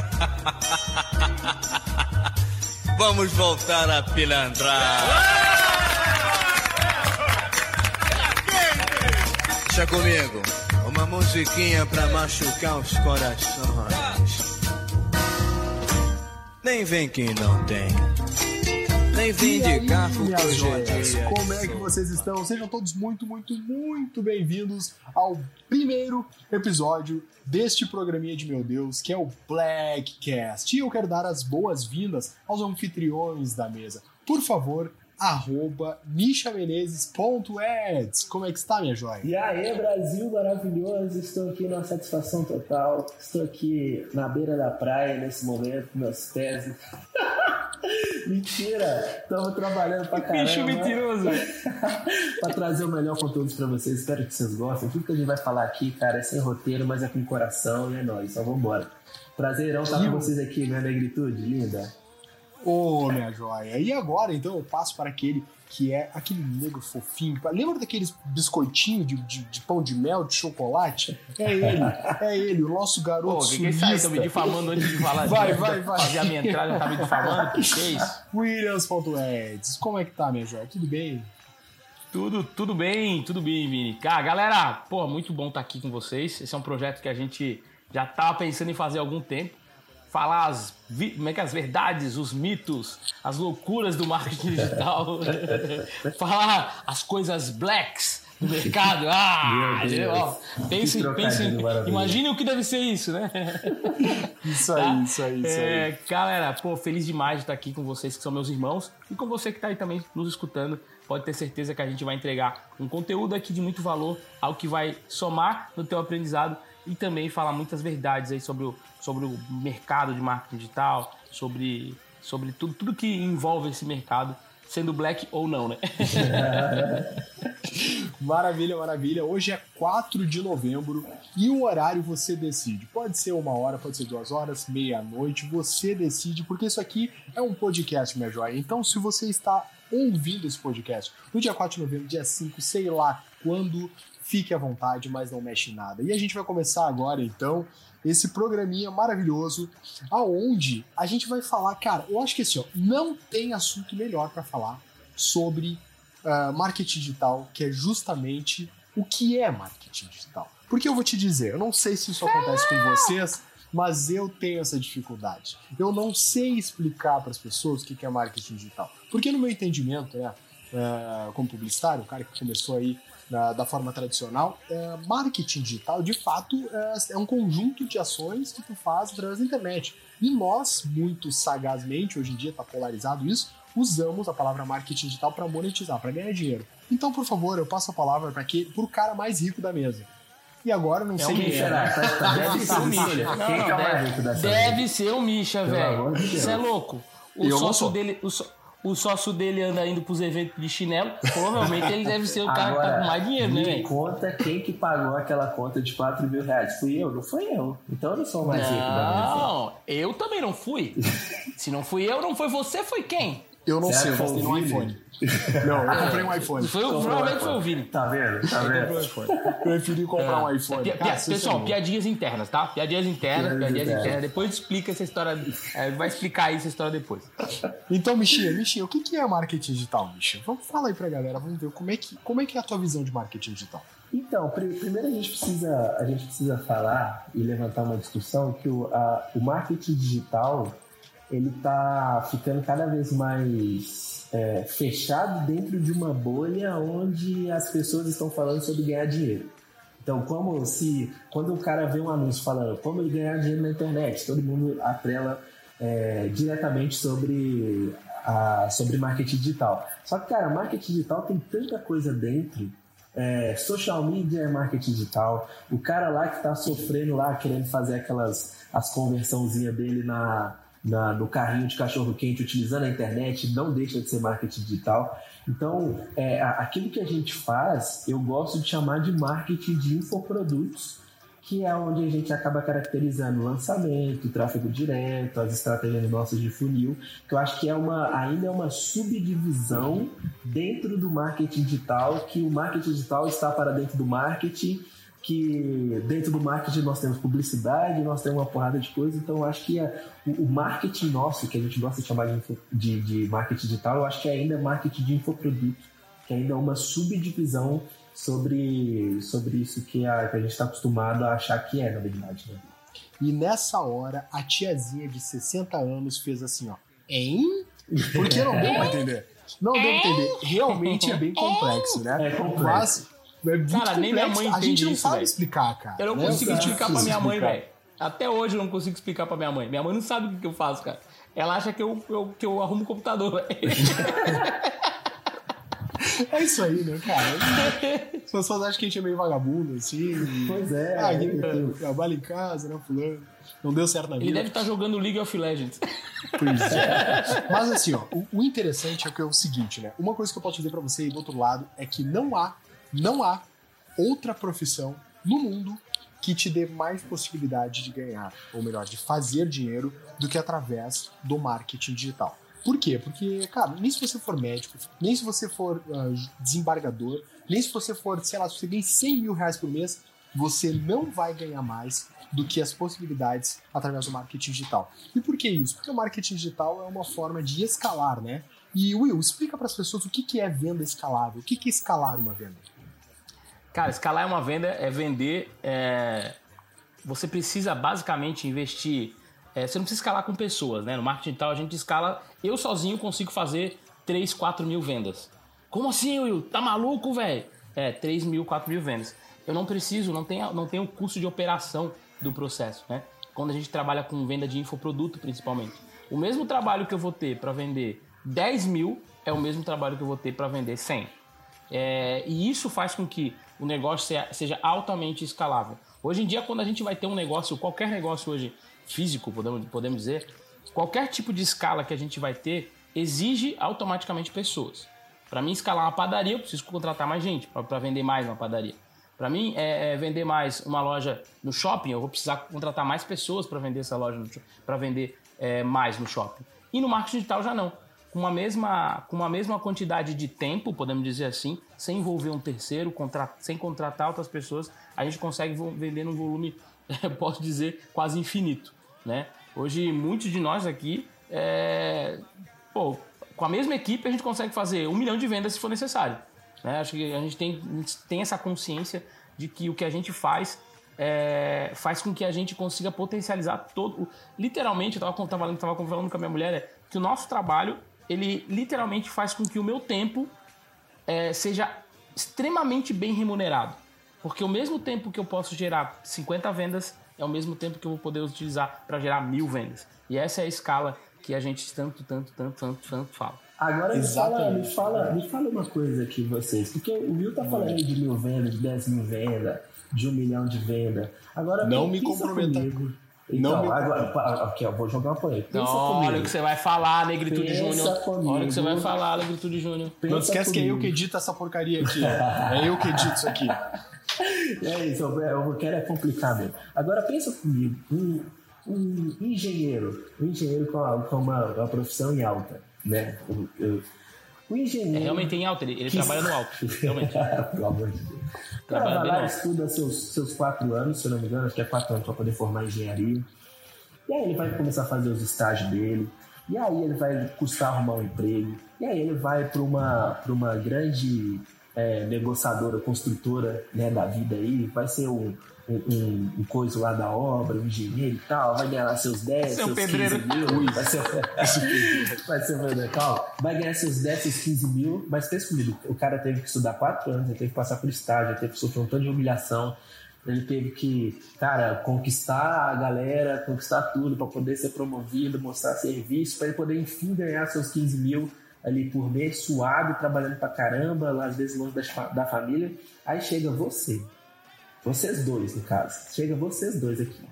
Vamos voltar a pilantrar. Deixa comigo. Uma musiquinha pra machucar os corações. Nem vem quem não tem. Nem vem de joias, dia. como é que vocês estão? Sejam todos muito, muito, muito bem-vindos ao primeiro episódio deste programinha de meu Deus, que é o Blackcast. E eu quero dar as boas-vindas aos anfitriões da mesa. Por favor, arroba michamenezes.eds. Como é que está, minha joia? E aí, Brasil maravilhoso, estou aqui numa satisfação total. Estou aqui na beira da praia nesse momento, com meus pés. Mentira! Estamos trabalhando pra caramba. Bicho mentiroso. pra trazer o melhor conteúdo pra vocês. Espero que vocês gostem. Tudo que a gente vai falar aqui, cara, é sem roteiro, mas é com coração e é nóis. Então vambora. Prazerão estar com vocês aqui, minha negritude linda. Ô, minha joia. E agora, então, eu passo para aquele que é aquele negro fofinho. Lembra daqueles biscoitinhos de, de- de pão de mel, de chocolate? É ele, é ele, o nosso garoto Pô, que que é isso aí? Tô me difamando antes de falar. Vai, de, vai, vai. Fazer a minha entrada, tá me difamando? Que que é isso? Williams.eds. Como é que tá, minha joia? Tudo bem? Tudo, tudo bem, tudo bem, Vini. Cara, galera, pô, muito bom estar aqui com vocês. Esse é um projeto que a gente já tava pensando em fazer há algum tempo. Falar as, como é que é, as verdades, os mitos, as loucuras do marketing digital. Falar as coisas blacks do mercado. Ah, ó, pense, pense, imagine o que deve ser isso, né? Isso aí, Tá? isso aí, isso É, aí. galera, pô, feliz demais de estar aqui com vocês que são meus irmãos e com você que está aí também nos escutando. Pode ter certeza que a gente vai entregar um conteúdo aqui de muito valor, algo que vai somar no teu aprendizado e também falar muitas verdades aí sobre o, sobre o mercado de marketing digital, sobre, sobre tudo, tudo que envolve esse mercado, sendo black ou não, né? Maravilha, maravilha. Hoje é 4 de novembro e o horário você decide. Pode ser uma hora, pode ser duas horas, meia-noite, você decide, porque isso aqui é um podcast, minha joia. Então, se você está ouvindo esse podcast no dia 4 de novembro, dia 5, sei lá quando, fique à vontade, mas não mexe em nada. E a gente vai começar agora, então, esse programinha maravilhoso, aonde a gente vai falar, cara, eu acho que assim, ó, não tem assunto melhor para falar sobre ah, marketing digital, que é justamente o que é marketing digital. Porque eu vou te dizer, eu não sei se isso acontece com vocês, mas eu tenho essa dificuldade. Eu não sei explicar para as pessoas o que é marketing digital. Porque no meu entendimento, né, ah, como publicitário, o cara que começou aí da, da forma tradicional, é, marketing digital, de fato, é, é um conjunto de ações que tu faz através da internet. E nós, muito sagazmente, hoje em dia está polarizado isso, usamos a palavra marketing digital para monetizar, para ganhar dinheiro. Então, por favor, eu passo a palavra para o cara mais rico da mesa. E agora, não É sei o quem Misha, é. né? Deve ser o Misha. Não, Quem não, que é o mais deve, rico dessa deve ser o Misha, velho. Você é louco. O Eu sócio dele. O, o sócio dele anda indo pros eventos de chinelo. Provavelmente ele deve ser o cara que tá com mais dinheiro, né, me velho? conta quem que pagou aquela conta de 4 mil reais. Fui eu? Não fui eu. Então eu não sou mais rico da. Não, eu também não fui. Se não fui eu, não foi você, foi quem? Eu não Será sei, eu gastei no Vini? iPhone. Não, eu comprei um iPhone. Foi, o- provavelmente foi o Vini. Tá vendo? Tá Eu comprei um vendo? iPhone. Preferi comprar um iPhone. Pia- Cara, pessoal, piadinhas internas, tá? Piadinhas internas, Piadinhas piadinhas internas. internas. Depois explica essa história. é, vai explicar aí essa história depois. Então, Michinha, Michinha, o que que é marketing digital, Michinha? Vamos falar aí pra galera, vamos ver como é que, como é, que é a tua visão de marketing digital. Então, pri- primeiro a gente precisa, a gente precisa falar e levantar uma discussão que o, a- o marketing digital ele tá ficando cada vez mais é, fechado dentro de uma bolha onde as pessoas estão falando sobre ganhar dinheiro. Então, como se quando o cara vê um anúncio falando como ele ganhar dinheiro na internet, todo mundo atrela é, diretamente sobre a, sobre marketing digital. Só que, cara, marketing digital tem tanta coisa dentro é, social media é marketing digital. O cara lá que tá sofrendo lá, querendo fazer aquelas as conversãozinhas dele na, na- no carrinho de cachorro quente utilizando a internet, não deixa de ser marketing digital. Então, é, aquilo que a gente faz, eu gosto de chamar de marketing de infoprodutos, que é onde a gente acaba caracterizando o lançamento, o tráfego direto, as estratégias nossas de funil, que eu acho que é uma, ainda é uma subdivisão dentro do marketing digital, que o marketing digital está para dentro do marketing que dentro do marketing nós temos publicidade, nós temos uma porrada de coisas, então eu acho que a, o, o, marketing nosso, que a gente gosta de chamar de, info, de, de, marketing digital, eu acho que ainda é marketing de infoproduto, que ainda é uma subdivisão sobre, sobre isso que a, que a gente está acostumado a achar que é, na verdade. Né? E nessa hora, a tiazinha de 60 anos fez assim, ó, hein? Porque não deu pra entender. Não deu pra entender. Realmente é bem complexo, né? É complexo. Mas é muito Cara, nem minha mãe A gente entende não isso, sabe velho. explicar, cara. Eu não né? consigo explicar pra minha mãe, velho. Até hoje eu não consigo explicar pra minha mãe. Minha mãe não sabe o que eu faço, cara. Ela acha que eu, eu- que eu arrumo o computador, velho. É isso aí, né, cara? As pessoas acham que a gente é meio vagabundo, assim. Pois é, Ah, é, trabalha em casa, né, fulano? Não deu certo na vida. Ele deve estar jogando League of Legends. Pois é. Mas assim, ó, o, o interessante é que é o seguinte, né? Uma coisa que eu posso dizer pra você aí do outro lado é que não há, não há outra profissão no mundo que te dê mais possibilidade de ganhar, ou melhor, de fazer dinheiro do que através do marketing digital. Por quê? Porque, cara, nem se você for médico, nem se você for ah, desembargador, nem se você for, sei lá, se você ganha 100 mil reais por mês, você não vai ganhar mais do que as possibilidades através do marketing digital. E por que isso? Porque o marketing digital é uma forma de escalar, né? E Will, explica para as pessoas o que é venda escalável. O que é escalar uma venda? Cara, escalar é uma venda, é vender. é, Você precisa basicamente investir. é, Você não precisa escalar com pessoas, né? No marketing digital a gente escala. Eu sozinho consigo fazer 3, 4 mil vendas. Como assim, Will? Tá maluco, velho? É, 3 mil, 4 mil vendas. Eu não preciso, não tenho, não tenho custo de operação do processo, né? Quando a gente trabalha com venda de infoproduto, principalmente. O mesmo trabalho que eu vou ter para vender 10 mil é o mesmo trabalho que eu vou ter para vender 100. É, e isso faz com que o negócio seja, altamente escalável. Hoje em dia, quando a gente vai ter um negócio, qualquer negócio hoje físico, podemos, podemos dizer, qualquer tipo de escala que a gente vai ter exige automaticamente pessoas. Para mim, escalar uma padaria, eu preciso contratar mais gente para vender mais uma padaria. Para mim, é, é vender mais uma loja no shopping, eu vou precisar contratar mais pessoas para vender essa loja, para vender é, mais no shopping. E no marketing digital já não. Com uma, mesma, com uma mesma quantidade de tempo, podemos dizer assim, sem envolver um terceiro, contra, sem contratar outras pessoas, a gente consegue vender num volume, posso dizer, quase infinito. Né? Hoje, muitos de nós aqui, é, pô, com a mesma equipe, a gente consegue fazer um milhão de vendas se for necessário. Né? Acho que a gente tem, a gente tem essa consciência de que o que a gente faz é, faz com que a gente consiga potencializar todo. Literalmente, eu estava falando, tava falando com a minha mulher, é, que o nosso trabalho, ele literalmente faz com que o meu tempo é, seja extremamente bem remunerado. Porque o mesmo tempo que eu posso gerar 50 vendas é o mesmo tempo que eu vou poder utilizar para gerar mil vendas. E essa é a escala que a gente tanto, tanto, tanto, tanto, tanto fala. Agora me fala, Exatamente. me, fala, me fala uma coisa aqui, vocês. Porque o Will tá falando de mil vendas, de 10 mil vendas, de um milhão de vendas. Agora, Não me comprometa. comigo. Não Então, me agora, ok, eu vou jogar uma polêmica. Não, olha comigo. o que você vai falar, Negritude Pensa Júnior. comigo. Olha o que você vai falar, Negritude Júnior. Pensa Não esquece que é eu comigo. que edito essa porcaria aqui. É eu que edito isso aqui. É isso, eu, eu quero é complicar mesmo. Agora pensa comigo, um, um engenheiro, um engenheiro com, a- com uma, uma profissão em alta, né? O, o- o engenheiro. É realmente em alto, ele, ele trabalha no alto. Realmente. Pelo amor de Deus. Cara Trabalha vai lá, estuda seus, seus quatro anos, se eu não me engano, acho que é quatro anos para poder formar engenharia. E aí ele vai começar a fazer os estágios dele. E aí ele vai custar arrumar um emprego. E aí ele vai para uma, pra uma grande é, negociadora, construtora né, da vida aí. Vai ser um, um, um, coisa lá da obra, um engenheiro e tal. Vai ganhar lá seus 10, Seu seus pedreiro. 15 mil. Vai ser, vai ser pedreiro, calma. Vai ganhar seus 10, seus 15 mil. Mas pensa comigo, o cara teve que estudar quatro anos, ele teve que passar por estágio, ele teve que sofrer um tanto de humilhação. Ele teve que, cara, conquistar a galera, conquistar tudo para poder ser promovido, mostrar serviço, para ele poder enfim ganhar seus 15 mil ali por mês, suado, trabalhando pra caramba, lá, às vezes longe da, da família. Aí chega você, vocês dois, no caso, chega vocês dois aqui,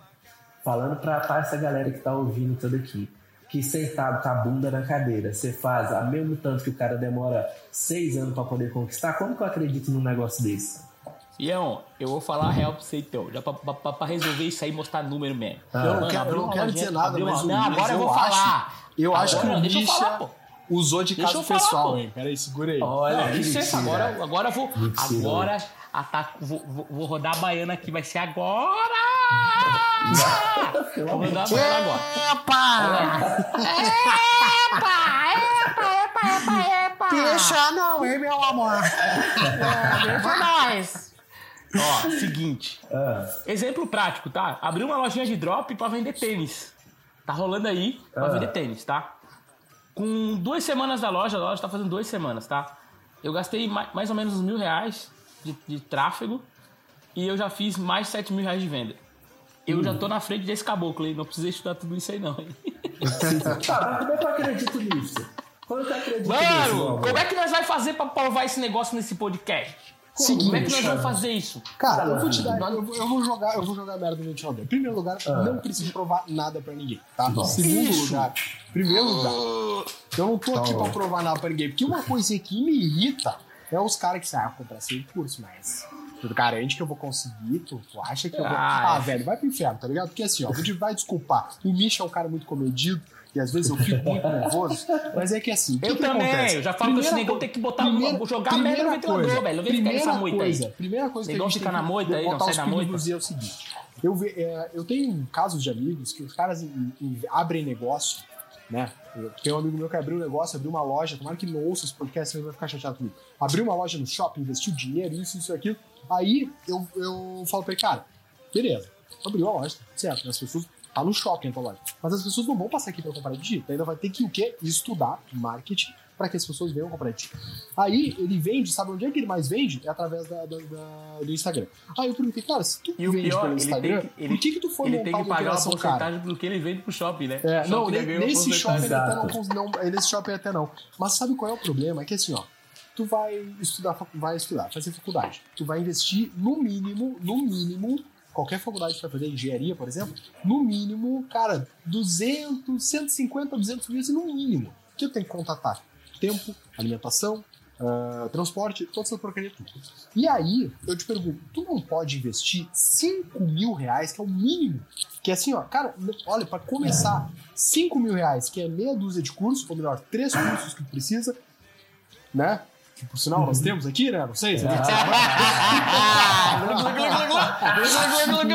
falando pra, pra essa galera que tá ouvindo tudo aqui, que sentado com a bunda na cadeira, você faz a mesmo tanto que o cara demora seis anos para poder conquistar, como que eu acredito num negócio desse? Ian, eu vou falar a real pra você então. Já pra, pra- pra resolver isso aí, mostrar número mesmo. Ah. Eu não Mano, quero, eu não quero dizer nada, mas Não, agora eu vou acho- falar. Eu acho que Agora, o falar, pô. usou de Deixa caso falar, pessoal, pô. Peraí, segura aí. Olha, Não, licença, mentira. agora, agora eu vou. Mentira. Agora, Ataco, vou, vou, vou rodar a baiana aqui, vai ser agora! vou rodar a baiana agora. Epa! Epa, epa, epa, epa! Deixa não, hein, meu amor? Deixa nós! Ó, seguinte. Ah, Exemplo prático, tá? Abri uma lojinha de drop pra vender tênis. Tá rolando aí pra Ah. vender tênis, tá? Com duas semanas da loja, a loja tá fazendo duas semanas, tá? Eu gastei ma- mais ou menos uns mil reais de, de tráfego e eu já fiz mais de sete mil reais de venda. Eu Hum. já tô na frente desse caboclo aí, não precisei estudar tudo isso aí não. hein? tá, como é que eu acredito nisso? Como é que eu acredito nisso, meu Mano, como é que nós vai fazer pra provar esse negócio nesse podcast? Seguinte, como é que nós cara. vamos fazer isso? Cara, eu vou te dar. Eu, vou- eu vou jogar, eu vou jogar merda no ventilador. Em primeiro lugar, Ah. não preciso provar nada pra ninguém, tá? Bom. Segundo lugar, primeiro lugar, eu não tô aqui Tá bom. pra provar nada pra ninguém. Porque uma coisa que me irrita é os caras que saem a comprar sem curso, mas. Tu garante que eu vou conseguir, tu, tu acha que eu vou. Ah, Ah, é. velho, vai pro inferno, tá ligado? Porque assim, ó, a gente vai desculpar. O Misha é um cara muito comedido. E às vezes eu fico muito nervoso, mas é que assim. que Eu que também, acontece? eu já falo que esse Primeira negão tem que botar- primeira- jogar merda no primeira ventilador, velho. Não vem ficar nessa primeira moita aí. coisa, Primeira coisa que Negão a gente fica tem na que moita aí, não botar sai na moita. é o seguinte. Eu, ve- é, eu tenho casos de amigos que os caras em- em- abrem negócio, né? Tenho um amigo meu que abriu um negócio, abriu uma loja, tomara que não ouça esse podcast, ele vai ficar chateado comigo. Abriu uma loja no shopping, investiu dinheiro, isso, isso, aquilo. Aí eu, eu falo pra ele, cara, beleza, abriu a loja, certo, as pessoas. Tá no shopping a tua loja. Mas as pessoas não vão passar aqui pra comprar de. Tu ainda vai ter que o quê? Estudar marketing para que as pessoas venham comprar de ti. Aí ele vende, sabe onde é que ele mais vende? É através da, da- da- do Instagram. Aí eu perguntei, cara, se tu E vende pior, pelo ele Instagram, tem que- ele- por que que tu foi Ele montar tem que pagar uma operação, cara? porcentagem do que ele vende pro shopping, né? É, não, shopping ganhou uma nesse shopping porcentagem. ele até não, não, nesse shopping até não. Mas sabe qual é o problema? É que assim, ó, tu vai estudar, vai estudar, fazer faculdade. Tu vai investir no mínimo, no mínimo, qualquer faculdade que tu vai fazer, engenharia, por exemplo, no mínimo, cara, 200, 150, 200 mil, assim, no mínimo. Que eu tenho que contatar? Tempo, alimentação, ah, transporte, todas essas porcarias tudo. E aí, eu te pergunto, tu não pode investir 5 mil reais, que é o mínimo que é assim, ó, cara, olha, pra começar, 5 mil reais, que é meia dúzia de cursos, ou melhor, três cursos que tu precisa, né? Que por sinal nós temos aqui, né? Não sei gente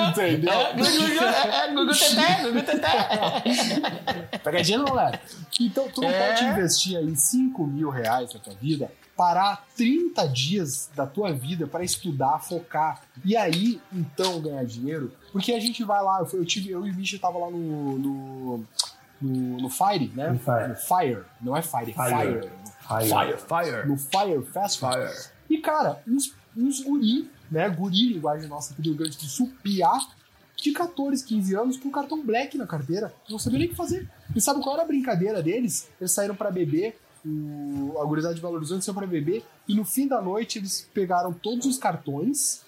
Entendeu? É, Gugu Teté, Gugu Teté. Pegadinha não leva. Então, tu não É. pode investir aí 5 mil reais na tua vida, parar 30 dias da tua vida para estudar, focar, e aí, então, ganhar dinheiro. Porque a gente vai lá, eu, tive, eu e o Misha tava lá no, no, no, no Fire, né? No Fire. No Fire. Não é Fire, é Fire. Fire. Fire. Fire. No Fire Festival. E, cara, uns, uns guri, né? Guri, linguagem nossa aqui do Rio Grande do Sul, piá, de 14, 15 anos, com cartão black na carteira. Não sabia nem o que fazer. E sabe qual era a brincadeira deles? Eles saíram pra beber, o, a gurizada de Belo Horizonte saiu pra beber, e no fim da noite eles pegaram todos os cartões.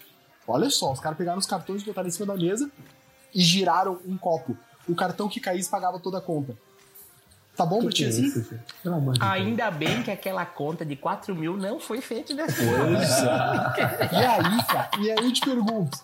Olha só, os caras pegaram os cartões, botaram em cima da mesa e giraram um copo. O cartão que caísse pagava toda a conta. Tá bom ti Que assim? Ainda bem que aquela conta de 4 mil não foi feita dessa forma. Pois é. E aí, cara, e aí eu te pergunto,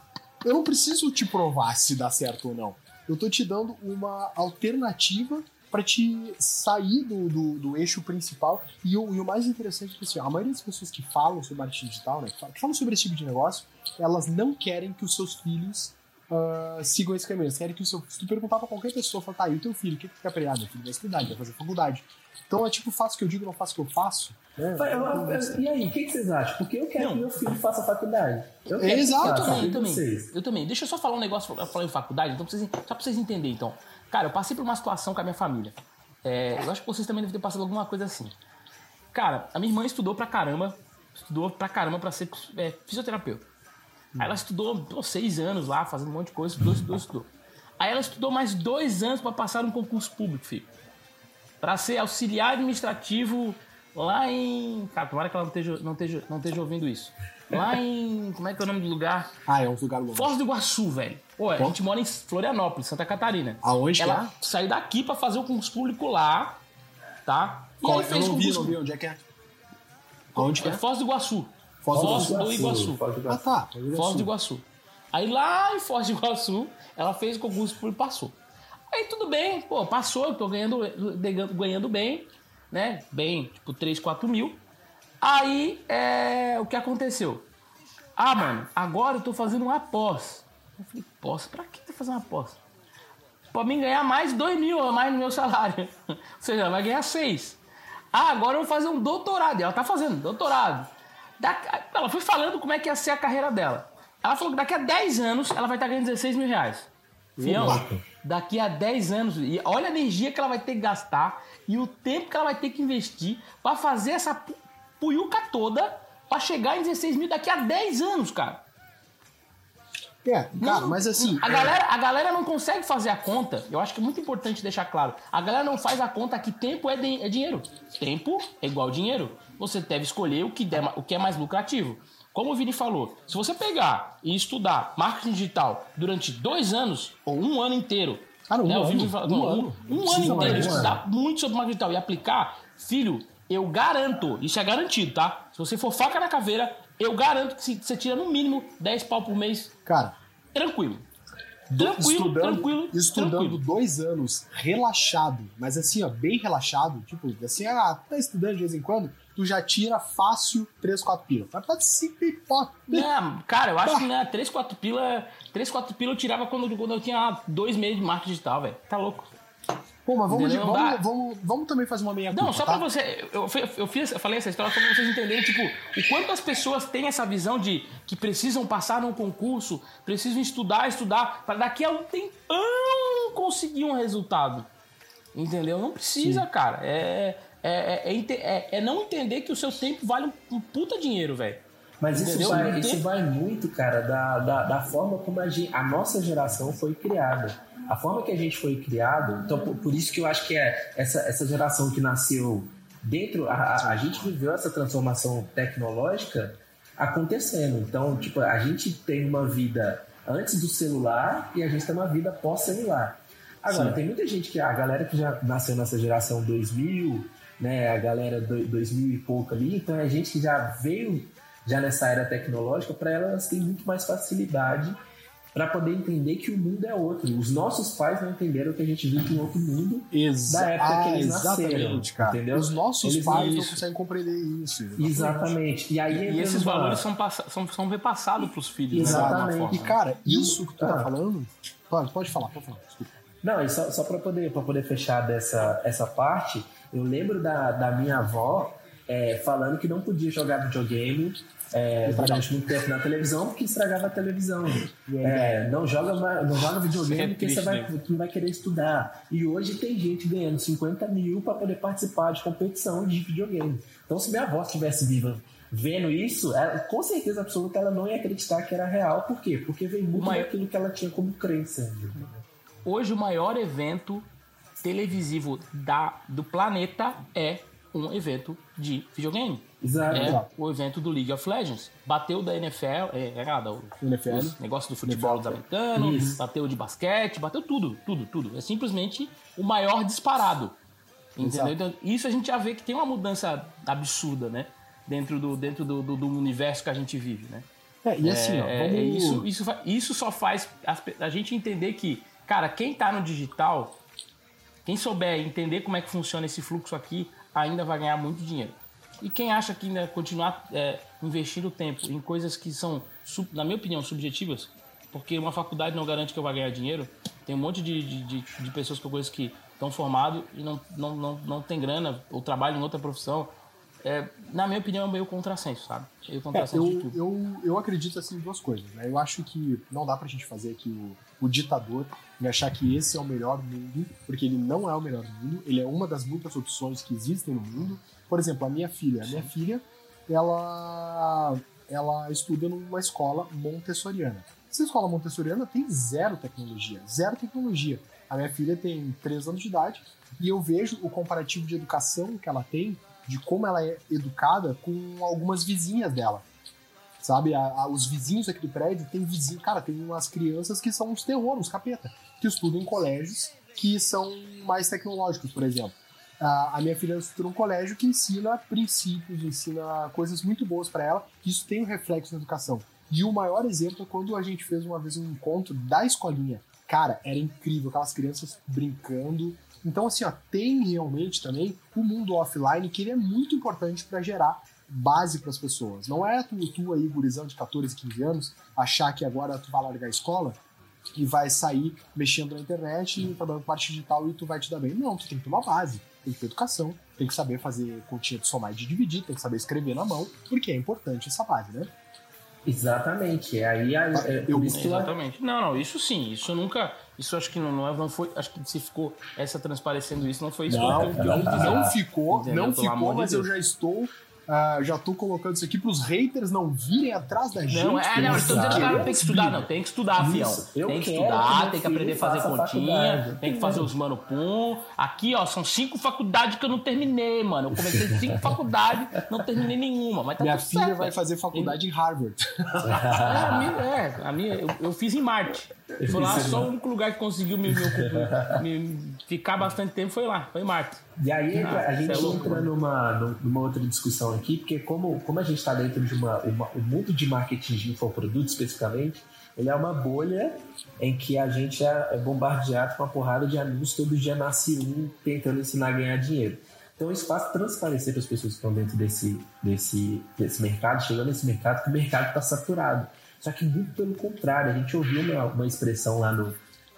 eu não preciso te provar se dá certo ou não. Eu tô te dando uma alternativa pra te sair do, do, do eixo principal. E o, e o mais interessante é que assim, a maioria das pessoas que falam sobre marketing digital, né, que falam sobre esse tipo de negócio, elas não querem que os seus filhos ah, sigam esse caminho. Eles querem que o seu. Se tu perguntar pra qualquer pessoa, fala, tá, e o teu filho, o que que tu quer pra ele? Ah, meu filho vai estudar, vai fazer faculdade. Então é tipo, faço o que eu digo, não faço o que eu faço. né? Mas, eu- eu- E aí, o que vocês acham? Porque eu quero Não. que meu filho faça faculdade. Eu quero Exato, que faça, também, eu também. vocês? Eu também. Deixa eu só falar um negócio, eu falei em faculdade, então pra vocês, só pra vocês entenderem, então. Cara, eu passei por uma situação com a minha família. É, eu acho que vocês também devem ter passado alguma coisa assim. Cara, a minha irmã estudou pra caramba, estudou pra caramba pra ser é, fisioterapeuta. Aí ela estudou pô, seis anos lá, fazendo um monte de coisa, estudou, estudou, estudou. Aí ela estudou mais dois anos pra passar um concurso público, filho. Pra ser auxiliar administrativo lá em. Cara, tomara que ela não esteja, não esteja, não esteja ouvindo isso. Lá em. Como é que é o nome do lugar? Ah, é um lugar longe. Foz do Iguaçu, velho. Pô, a gente mora em Florianópolis, Santa Catarina. Aonde que Ela é? saiu daqui pra fazer o concurso público lá, tá? E Qual- aí eu fez não o vi, concurso não vi onde é que é. Aonde que É é? Foz do Iguaçu. Foz do Foz Iguaçu. do Iguaçu. Foz do Ah, Iguaçu. tá. Foz do Iguaçu. Aí lá em Foz do Iguaçu, ela fez o concurso público e passou. Aí tudo bem, pô, passou, eu tô ganhando, ganhando, bem, né? Bem, tipo 3, 4 mil. Aí, é, o que aconteceu? Ah, mano, agora eu tô fazendo uma pós. Eu falei, pós? Pra que tu fazer uma pós? Pra mim ganhar mais 2 mil a mais no meu salário. Ou seja, ela vai ganhar 6. Ah, agora eu vou fazer um doutorado. E ela tá fazendo doutorado. Ela foi falando como é que ia ser a carreira dela. Ela falou que daqui a 10 anos ela vai estar ganhando 16 mil reais. Fião, daqui a 10 anos, e olha a energia que ela vai ter que gastar e o tempo que ela vai ter que investir para fazer essa puiuca toda para chegar em 16 mil daqui a 10 anos, cara. É, cara, mas assim. A, é... galera, a galera não consegue fazer a conta. Eu acho que é muito importante deixar claro. A galera não faz a conta que tempo é, de, é dinheiro. Tempo é igual dinheiro. Você deve escolher o que, der, o que é mais lucrativo. Como o Vini falou, se você pegar e estudar marketing digital durante dois anos ou um ano inteiro, não, né, um, ano, fala, um, um, ano, um ano inteiro, estudar muito sobre marketing digital e aplicar, filho, eu garanto, isso é garantido, tá? Se você for faca na caveira, eu garanto que você tira no mínimo 10 pau por mês. Cara, tranquilo. Tranquilo, estudando, tranquilo. Estudando tranquilo. dois anos, relaxado, mas assim, ó, bem relaxado, tipo, assim, ah, tá estudando de vez em quando, tu já tira fácil 3, 4 pila. Mas pode se pipoca. Não, cara, eu acho que né, 3, 4 pila. 3, 4 pila eu tirava quando, quando eu tinha dois meses de marketing digital, velho. Tá louco. Pô, mas vamos, vamos, vamos, vamos, também fazer uma meia Não, só tá? pra você. Eu, eu, fiz, eu falei essa história pra vocês entenderem, tipo, o quanto as pessoas têm essa visão de que precisam passar num concurso, precisam estudar, estudar, para daqui a um tempão conseguir um resultado. Entendeu? Não precisa, Sim. cara. É, é, é, é, é, não entender que o seu tempo vale um, puta dinheiro, velho. Mas isso vai, isso vai, muito, cara, da, da, da forma como a, gente, a nossa geração foi criada. A forma que a gente foi criado, então por, por isso que eu acho que é essa, essa geração que nasceu dentro, a, a, gente viveu essa transformação tecnológica acontecendo. Então, tipo, a gente tem uma vida antes do celular e a gente tem uma vida pós-celular. Agora, Sim. tem muita gente que, a galera que já nasceu nessa geração 2000, né, a galera do, 2000 e pouco ali, então é gente que já veio já nessa era tecnológica, para elas tem muito mais facilidade para poder entender que o mundo é outro. Os nossos pais não entenderam que a gente vive em outro mundo Exa da época ah, que eles nasceram, cara. entendeu? Os nossos eles pais não conseguem compreender isso. Exatamente. exatamente. E, aí, e esses uma... valores são, são, são repassados para os filhos. Né, exatamente. Né, e, cara, isso que tu tá ah. tá falando... Pode, pode falar, pode falar. Desculpa. Não, e só, só para poder, poder fechar dessa essa parte eu lembro da, da minha avó é, falando que não podia jogar videogame é, durante muito tempo na televisão porque estragava a televisão. É, não, joga, não joga videogame é porque você vai, né? vai querer estudar. E hoje tem gente ganhando 50 mil para poder participar de competição de videogame. Então, se minha avó estivesse viva vendo isso, ela, com certeza absoluta ela não ia acreditar que era real. Por quê? Porque veio muito maior... daquilo que ela tinha como crença. Hoje, o maior evento televisivo da, do planeta é um evento de videogame. Exato. É o evento do League of Legends. Bateu da NFL, é, é nada, o NFL. negócio do futebol NFL. americano, Isso. bateu de basquete, bateu tudo, tudo, tudo. É simplesmente o maior disparado. Entendeu? Então, isso a gente já vê que tem uma mudança absurda, né? Dentro do, dentro do, do, do universo que a gente vive, né? É, e assim, ó, é, vamos... isso, isso, isso só faz a, a gente entender que, cara, quem tá no digital quem souber entender como é que funciona esse fluxo aqui, ainda vai ganhar muito dinheiro. E quem acha que ainda continuar é, investindo tempo em coisas que são, na minha opinião, subjetivas, porque uma faculdade não garante que eu vá ganhar dinheiro, tem um monte de, de, de pessoas que eu conheço que estão formados e não, não, não, não tem grana ou trabalham em outra profissão. É, na minha opinião, é meio contrassenso, sabe? Meio contrassenso é, eu, eu, eu acredito assim em duas coisas. Né? Eu acho que não dá pra gente fazer aqui o, o ditador e achar que esse é o melhor mundo, porque ele não é o melhor mundo, ele é uma das muitas opções que existem no mundo. Por exemplo, a minha filha, a minha filha, ela ela estuda numa escola montessoriana. Essa escola montessoriana tem zero tecnologia, zero tecnologia. A minha filha tem 3 anos de idade e eu vejo o comparativo de educação que ela tem, de como ela é educada com algumas vizinhas dela. Sabe, a, a, os vizinhos aqui do prédio tem vizinho, cara, tem umas crianças que são uns terror, uns capeta, que estudam em colégios que são mais tecnológicos, por exemplo. A, minha filha estuda num colégio que ensina princípios, ensina coisas muito boas para ela, isso tem um reflexo na educação. E o maior exemplo é quando a gente fez uma vez um encontro da escolinha. Cara, era incrível, aquelas crianças brincando. Então, assim, ó, tem realmente também o mundo offline que ele é muito importante para gerar base para as pessoas. Não é tu, tu aí, gurizão de 14, 15 anos, achar que agora tu vai largar a escola e vai sair mexendo na internet e trabalhando parte digital e tu vai te dar bem. Não, tu tem que ter uma base, tem que ter educação, tem que saber fazer continha de somar e de dividir, tem que saber escrever na mão, porque é importante essa base, né? Exatamente. É aí a, é, Eu- que eu- Exatamente. Não, não, isso sim, isso nunca. Isso acho que não, não, é- não foi. Acho que se ficou essa transparecendo isso, não foi isso Não, que que não, não ficou, Entendeu? não ficou, de mas eu já estou. Ah, já tô colocando isso aqui pros haters não virem atrás da gente. Não, é, não, eu tô dizendo que o cara tem que estudar, não. Tem que estudar, Isso. fião. Eu Tem que que estudar, meu tem que aprender a fazer continha, tem que fazer os mano pum. Aqui, ó, são cinco faculdades que eu não terminei, mano. Eu comecei cinco faculdades, não terminei nenhuma, mas tá Minha filha certo. vai fazer faculdade em Harvard. É, a minha, é, a minha eu, eu fiz em Marte. Foi lá, só o único lugar que conseguiu me, me- me- ficar bastante tempo foi lá, foi em Marte. E aí entra- a Ah, gente é entra numa, numa outra discussão aqui, porque como, como a gente está dentro de uma, uma- o mundo de marketing de infoproduto especificamente, ele é uma bolha em que a gente é é bombardeado com uma porrada de anúncios, todo dia nasce um tentando ensinar a ganhar dinheiro. Então isso faz transparecer para as pessoas que estão dentro desse, desse, desse mercado, chegando nesse mercado, que o mercado está saturado. Só que muito pelo contrário, a gente ouviu uma, uma expressão lá no,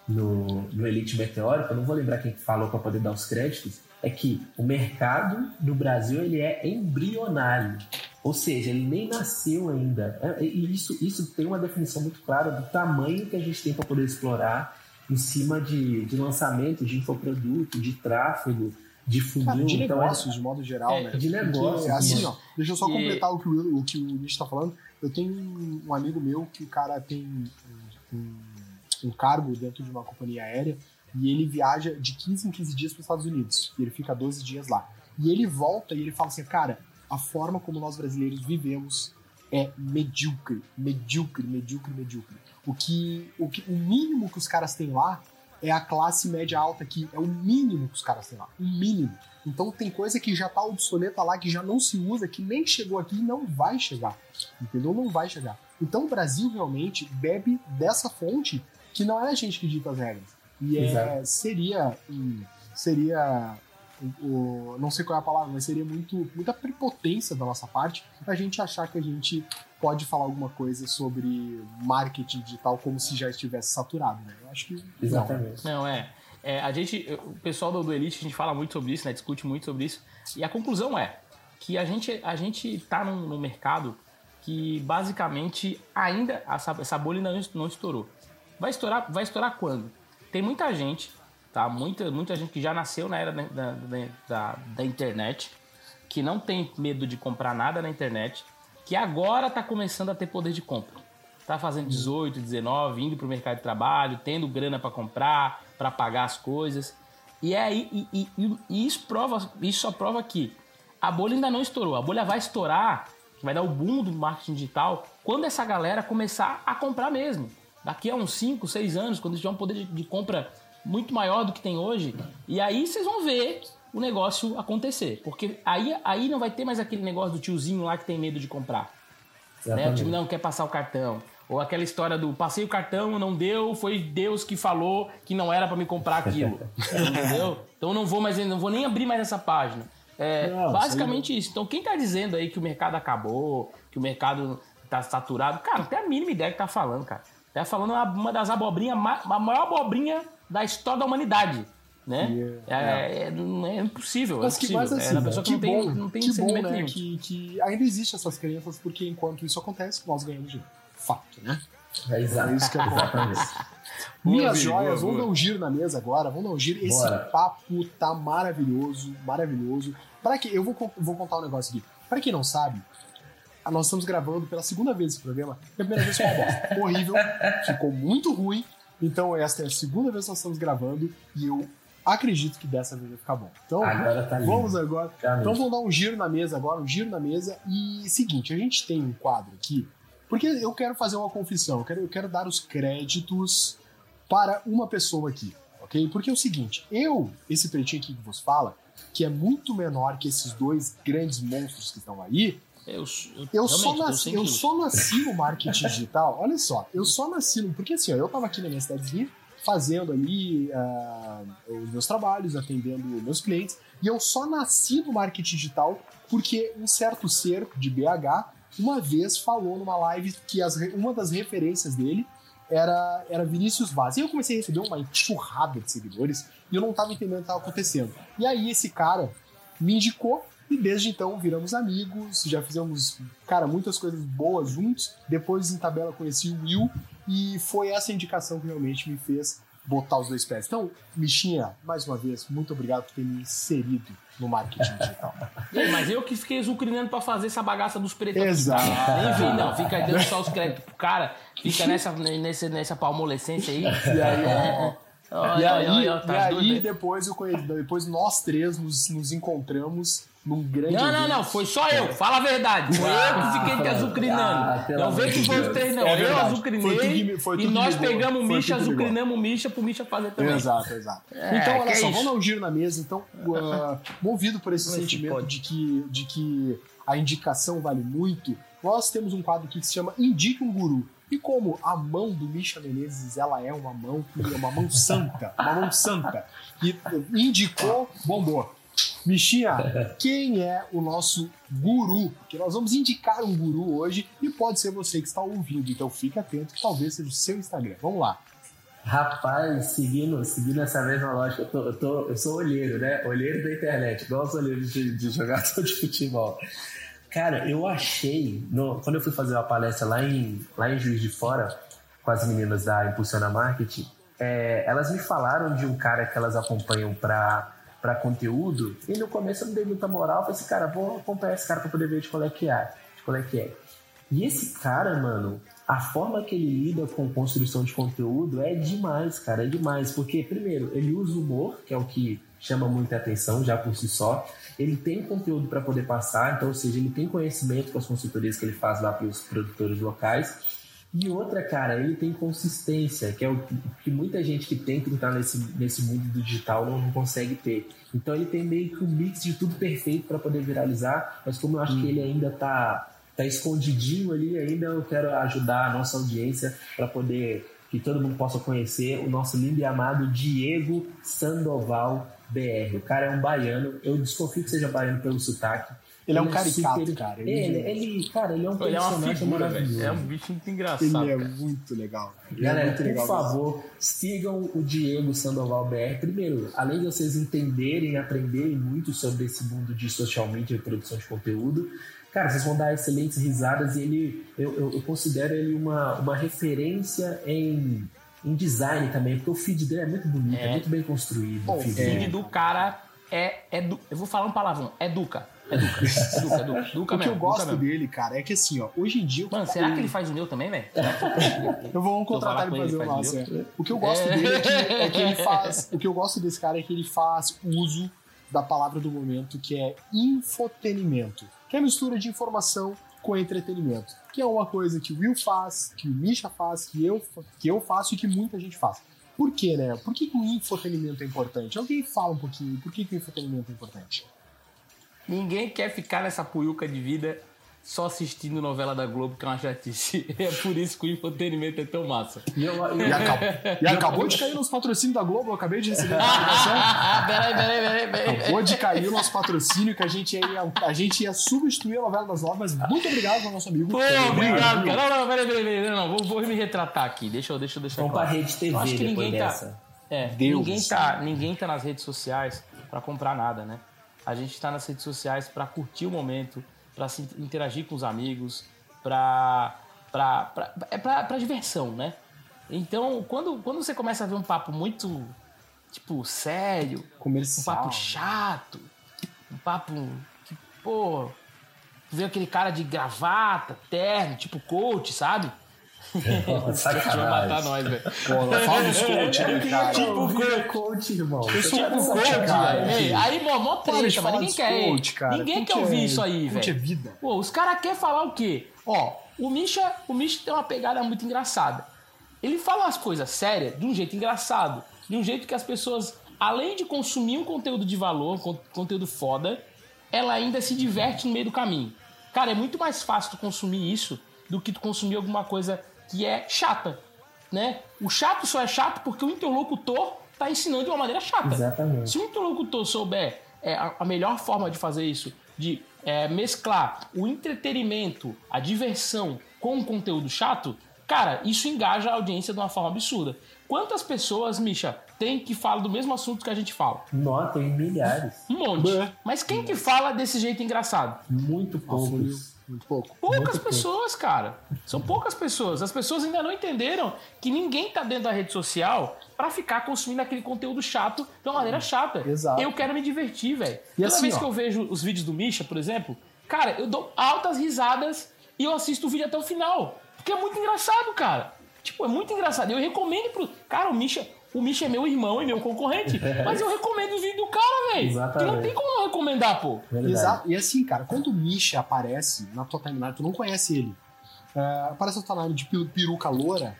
no, no Elite Meteórico, eu não vou lembrar quem falou para poder dar os créditos, é que o mercado no Brasil ele é embrionário. Ou seja, ele nem nasceu ainda. É, E isso, isso tem uma definição muito clara do tamanho que a gente tem para poder explorar em cima de, de lançamento, de infoproduto, de tráfego, de funil. Cara, de então, negócios, de modo geral, É, né? de negócios, Porque, assim, né? ó, deixa eu só E- completar o que o, o que o Nish tá falando. Eu tenho um amigo meu que o cara tem um, um- cargo dentro de uma companhia aérea e ele viaja de 15 em 15 dias para os Estados Unidos. E ele fica 12 dias lá. E ele volta e ele fala assim, cara, a forma como nós brasileiros vivemos é medíocre, medíocre, medíocre, medíocre. O que, o que o mínimo que os caras têm lá é a classe média alta aqui, é o mínimo que os caras têm lá, o mínimo. Então tem coisa que já tá obsoleta lá, que já não se usa, que nem chegou aqui e não vai chegar. Entendeu? Não vai chegar. Então o Brasil realmente bebe dessa fonte que não é a gente que dita as regras. E é, seria. hum, Seria. O- não sei qual é a palavra, mas seria muito, muita prepotência da nossa parte a gente achar que a gente pode falar alguma coisa sobre marketing digital como se já estivesse saturado, né? Eu acho que. não. Exatamente. Não, é. É, a gente, o pessoal do, do Elite, a gente fala muito sobre isso, né? Discute muito sobre isso. E a conclusão é que a gente, a gente tá num, num mercado que basicamente ainda essa, essa bolha ainda não, não estourou. Vai estourar, vai estourar quando? Tem muita gente, tá? Muita, muita gente que já nasceu na era da, da, da, da internet, que não tem medo de comprar nada na internet, que agora tá começando a ter poder de compra. Tá fazendo 18, 19, indo pro mercado de trabalho, tendo grana para comprar, para pagar as coisas. E, é e, e- e- isso, prova, isso só prova que a bolha ainda não estourou. A bolha vai estourar, vai dar o boom do marketing digital, quando essa galera começar a comprar mesmo. Daqui a uns 5, 6 anos, quando tiver um poder de, de compra muito maior do que tem hoje. E aí vocês vão ver o negócio acontecer. Porque aí, aí não vai ter mais aquele negócio do tiozinho lá que tem medo de comprar. Né? O time não quer passar o cartão. Ou aquela história do passei o cartão, não deu, foi Deus que falou que não era pra me comprar aquilo. Entendeu? Então não vou mais, não vou nem abrir mais essa página. É Não, basicamente isso. Então quem tá dizendo aí que o mercado acabou, que o mercado tá saturado, cara, não tem a mínima ideia do que tá falando, cara. Tá falando uma, uma das abobrinhas, a maior abobrinha da história da humanidade. Né? Yeah. É, é, não é impossível. Mas é que, impossível. mas assim, é da pessoa que, que não tem, bom, não tem que bom, né? nenhum. Que, que ainda existem essas crenças, porque enquanto isso acontece, nós ganhamos dinheiro. Fato, né? É exato. É isso que. Boa, Minhas Vini, joias, boa, vamos boa. dar um giro na mesa agora, vamos dar um giro. Esse Bora. papo tá maravilhoso, maravilhoso. Para que eu vou, vou contar um negócio aqui. Para quem não sabe, nós estamos gravando pela segunda vez esse programa. A primeira vez foi uma bosta, horrível, ficou muito ruim. Então esta é a segunda vez que nós estamos gravando e eu acredito que dessa vez vai ficar bom. Então, Agora tá lindo. vamos agora. Realmente. Então vamos dar um giro na mesa agora, um giro na mesa. E seguinte, a gente tem um quadro aqui, porque eu quero fazer uma confissão, eu quero, eu quero dar os créditos para uma pessoa aqui, ok? Porque é o seguinte, eu, esse pretinho aqui que vos fala, que é muito menor que esses dois grandes monstros que estão aí, Eu, eu, eu só, nasci, eu só nasci no marketing digital. Olha só, eu só nasci no. Porque assim, ó, eu tava aqui na minha cidadezinha fazendo ali. ah, os meus trabalhos, atendendo meus clientes. E eu só nasci no marketing digital porque um certo ser de BH uma vez falou numa live que as, uma das referências dele era, era Vinícius Vaz. E eu comecei a receber uma enxurrada de seguidores e eu não estava entendendo o que estava acontecendo. E aí esse cara me indicou e desde então viramos amigos, já fizemos, cara, muitas coisas boas juntos. Depois em tabela conheci o Will e foi essa indicação que realmente me fez botar os dois pés. Então, Michinha, mais uma vez, muito obrigado por ter me inserido no marketing digital. mas eu que fiquei zucrinando pra fazer essa bagaça dos pretos. Exato. Nem vi, não. Fica aí dando só os créditos pro cara, fica nessa, nessa, nessa palmolescência aí. E aí, é, Olha, e aí, olha, olha, tá e aí depois, eu conheci, depois nós três nos, nos encontramos num grande. Não, não, não, foi só eu, fala a verdade. Foi eu que fiquei te azucrinando. Ah, não vê que foi os três, não. É eu azucrinei e nós pegamos o Misha, azucrinamos o Misha pro Misha fazer também. Exato, exato. É, então, olha só, é vamos dar um giro na mesa. Então, uh, movido por esse sentimento de que, de que a indicação vale muito, nós temos um quadro aqui que se chama Indique um Guru. E como a mão do Misha Menezes ela é uma mão que é uma mão santa, uma mão santa, que indicou, bombou. Michinha, quem é o nosso guru? Que nós vamos indicar um guru hoje e pode ser você que está ouvindo, então fique atento que talvez seja o seu Instagram. Vamos lá. Rapaz, seguindo, seguindo essa mesma lógica, eu, tô, eu, tô, eu sou olheiro, né? Olheiro da internet, igual os olheiros de, de jogador de futebol. Cara, eu achei, no, quando eu fui fazer uma palestra lá em, lá em Juiz de Fora, com as meninas da Impulsiona Marketing, é, elas me falaram de um cara que elas acompanham para para conteúdo, e no começo eu não dei muita moral, falei assim, cara, vou acompanhar esse cara para poder ver de qual é que é, de qual é que é. E esse cara, mano, a forma que ele lida com construção de conteúdo é demais, cara, é demais, porque primeiro, ele usa humor, que é o que chama muita atenção já por si só. Ele tem conteúdo para poder passar, então, ou seja, ele tem conhecimento com as consultorias que ele faz lá para os produtores locais e outra, cara, ele tem consistência, que é o que muita gente que tenta entrar nesse, nesse mundo do digital não, não consegue ter. Então ele tem meio que um mix de tudo perfeito para poder viralizar, mas como eu acho hum. que ele ainda tá, tá escondidinho ali, ainda eu quero ajudar a nossa audiência para poder que todo mundo possa conhecer o nosso lindo e amado Diego Sandoval BR. O cara é um baiano, eu desconfio que seja baiano pelo sotaque, ele é um caricato, super... cara. Ele, ele, ele, cara, ele é um ele personagem é maravilhoso. É um bicho muito engraçado. Ele é cara. muito legal. Ele Galera, é muito legal por favor, sigam o Diego Sandoval BR. Primeiro, além de vocês entenderem e aprenderem muito sobre esse mundo de social media e produção de conteúdo, cara, vocês vão dar excelentes risadas e ele, eu, eu, eu considero ele uma, uma referência em em design também, porque o feed dele é muito bonito, é, é muito bem construído. o feed, feed do cara é, é do, eu vou falar um palavrão, é Duca. É Duca. É é o que eu gosto dele, cara, é que assim, ó, hoje em dia. Mano, será que ele faz o meu também, velho? Eu vou contratar ele pra fazer o nosso. É. O que eu gosto é. dele é que, é que ele faz. O que eu gosto desse cara é que ele faz uso da palavra do momento, que é infotenimento. Que é a mistura de informação com entretenimento. Que é uma coisa que o Will faz, que o Misha faz, que eu, que eu faço e que muita gente faz. Por quê, né? Por que, que o infotenimento é importante? Alguém fala um pouquinho por que, que o infotenimento é importante? Ninguém quer ficar nessa puiuca de vida só assistindo novela da Globo, que é uma chatice. É por isso que o entretenimento é tão massa. E, eu, eu, e, acabou, e acabou, de cair nos patrocínios da Globo, eu acabei de receber uma informação. peraí, peraí, peraí, peraí. Acabou de cair o nosso patrocínio, que a gente ia, a gente ia substituir a novela das nove, mas muito obrigado ao nosso amigo. Pô, obrigado, cara. Não, não, peraí, peraí, peraí. Não, não, vou, vou me retratar aqui. Deixa eu, deixa eu deixar Vamos claro. pra rede TV acho que ninguém dessa. Tá, é, Deus ninguém tá, ninguém tá nas redes sociais pra comprar nada, né? A gente está nas redes sociais para curtir o momento, para interagir com os amigos, para é para diversão, né? Então, quando, quando você começa a ver um papo muito, tipo, sério, Comercial. um papo chato, um papo que, pô, vê aquele cara de gravata, terno, tipo coach, sabe? Sacanagem. Vai matar nós, velho. Fala dos coach aí, cara. Tipo, coach, irmão. Eu sou tipo coach. Ei, aí, mó, mó treta, mas ninguém quer. Coach, cara. Ninguém quer ouvir é, isso aí, velho. Coach é vida. Pô, os caras querem falar o quê? Ó, o Misha, o Misha tem uma pegada muito engraçada. Ele fala umas coisas sérias de um jeito engraçado. De um jeito que as pessoas, além de consumir um conteúdo de valor, conteúdo foda, ela ainda se diverte no meio do caminho. Cara, é muito mais fácil tu consumir isso do que tu consumir alguma coisa que é chata, né? O chato só é chato porque o interlocutor tá ensinando de uma maneira chata. Exatamente. Se um interlocutor souber é, a, melhor forma de fazer isso, de é, mesclar o entretenimento, a diversão com um conteúdo chato, cara, isso engaja a audiência de uma forma absurda. Quantas pessoas, Misha, tem que falam do mesmo assunto que a gente fala? Nota em milhares. Um monte. Mas quem que fala desse jeito engraçado? Muito poucos. Muito pouco. Poucas Muito pouco. pessoas, cara. São poucas pessoas. As pessoas ainda não entenderam que ninguém tá dentro da rede social pra ficar consumindo aquele conteúdo chato de uma maneira chata. Exato. Eu quero me divertir, velho. E Toda assim, vez ó. que eu vejo os vídeos do Misha, por exemplo, cara, eu dou altas risadas e eu assisto o vídeo até o final. Porque é muito engraçado, cara. Tipo, é muito engraçado. Eu recomendo pro. Cara, o Misha. O Misha é meu irmão e meu concorrente. mas eu recomendo os vídeos do cara, velho. Não tem como não recomendar, pô. Verdade. Exato. E assim, cara, quando o Misha aparece na tua timeline, tu não conhece ele. É, aparece na tua timeline de peru- peruca loura